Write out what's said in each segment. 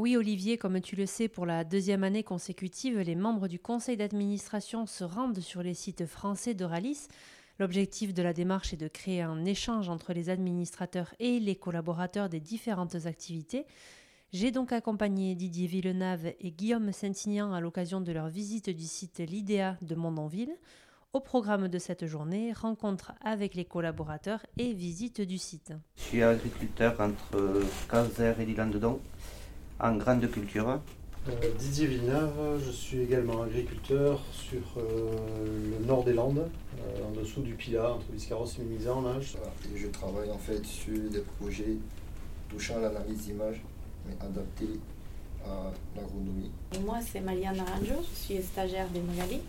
Oui, Olivier, comme tu le sais, pour la deuxième année consécutive, les membres du conseil d'administration se rendent sur les sites français d'Euralis. L'objectif de la démarche est de créer un échange entre les administrateurs et les collaborateurs des différentes activités. J'ai donc accompagné Didier Villeneuve et Guillaume Saint-Ignan à l'occasion de leur visite du site L'IDEA de Mondonville. Au programme de cette journée, rencontre avec les collaborateurs et visite du site. Je suis agriculteur entre et en grande culture. Euh, Didier Villeneuve, je suis également agriculteur sur euh, le nord des Landes, euh, en dessous du Pilat, entre Biscarros et Mimizan. Là. Et je travaille en fait sur des projets touchant l'analyse d'images, mais adaptés à l'agronomie. Moi, c'est Maliane Naranjo, je suis stagiaire des Magali.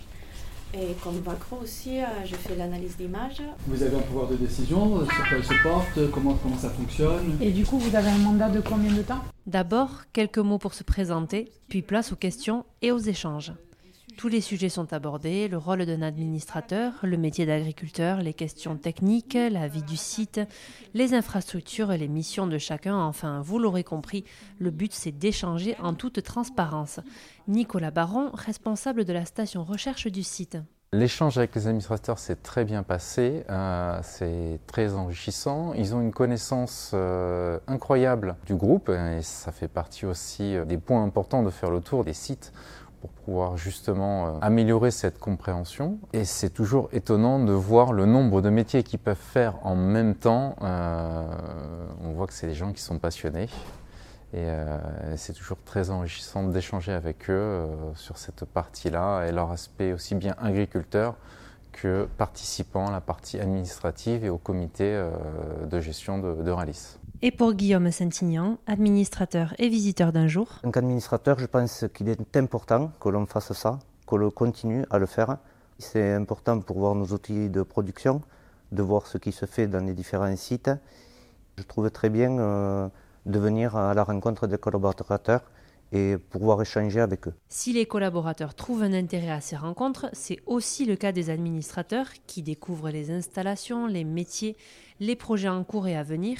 Et comme Vacro aussi, je fais l'analyse d'images. Vous avez un pouvoir de décision sur quoi il se porte, comment, comment ça fonctionne? Et du coup, vous avez un mandat de combien de temps? D'abord, quelques mots pour se présenter, puis place aux questions et aux échanges. Tous les sujets sont abordés, le rôle d'un administrateur, le métier d'agriculteur, les questions techniques, la vie du site, les infrastructures, les missions de chacun. Enfin, vous l'aurez compris, le but c'est d'échanger en toute transparence. Nicolas Baron, responsable de la station recherche du site. L'échange avec les administrateurs s'est très bien passé, euh, c'est très enrichissant. Ils ont une connaissance euh, incroyable du groupe et ça fait partie aussi euh, des points importants de faire le tour des sites pour pouvoir justement euh, améliorer cette compréhension. Et c'est toujours étonnant de voir le nombre de métiers qu'ils peuvent faire en même temps. Euh, on voit que c'est des gens qui sont passionnés. Et euh, c'est toujours très enrichissant d'échanger avec eux euh, sur cette partie-là et leur aspect aussi bien agriculteur que participant à la partie administrative et au comité de gestion de, de. Et pour Guillaume Saint-Ignan, administrateur et visiteur d'un jour En tant qu'administrateur, je pense qu'il est important que l'on fasse ça, que l'on continue à le faire. C'est important pour voir nos outils de production, de voir ce qui se fait dans les différents sites. Je trouve très bien euh, de venir à la rencontre des collaborateurs et pouvoir échanger avec eux. Si les collaborateurs trouvent un intérêt à ces rencontres, c'est aussi le cas des administrateurs qui découvrent les installations, les métiers, les projets en cours et à venir.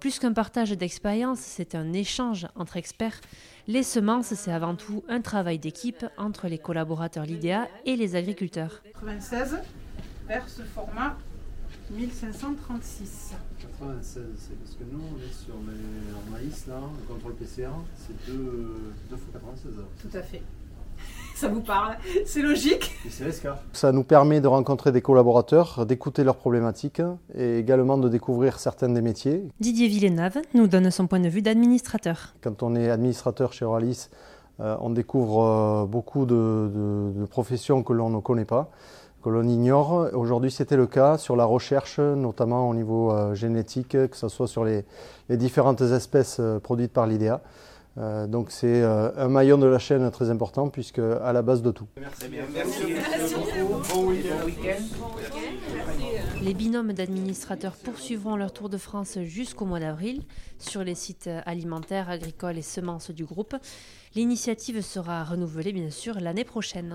Plus qu'un partage d'expérience, c'est un échange entre experts. Les semences, c'est avant tout un travail d'équipe entre les collaborateurs LIDEA et les agriculteurs. 96 vers ce format 1536. 96, c'est parce que nous, on est sur les en maïs, là, le contrôle PCR, c'est 2, 2 fois 96. Tout à fait. Ça vous parle, c'est logique. Ça nous permet de rencontrer des collaborateurs, d'écouter leurs problématiques et également de découvrir certains des métiers. Didier Villeneuve nous donne son point de vue d'administrateur. Quand on est administrateur chez Oralis, euh, on découvre euh, beaucoup de, de, de professions que l'on ne connaît pas que l'on ignore. Aujourd'hui, c'était le cas sur la recherche, notamment au niveau euh, génétique, que ce soit sur les, les différentes espèces euh, produites par l'IDEA. Euh, donc c'est euh, un maillon de la chaîne très important puisque à la base de tout. Merci. Merci. Merci. Bon week-end. Les binômes d'administrateurs poursuivront leur tour de France jusqu'au mois d'avril sur les sites alimentaires, agricoles et semences du groupe. L'initiative sera renouvelée bien sûr l'année prochaine.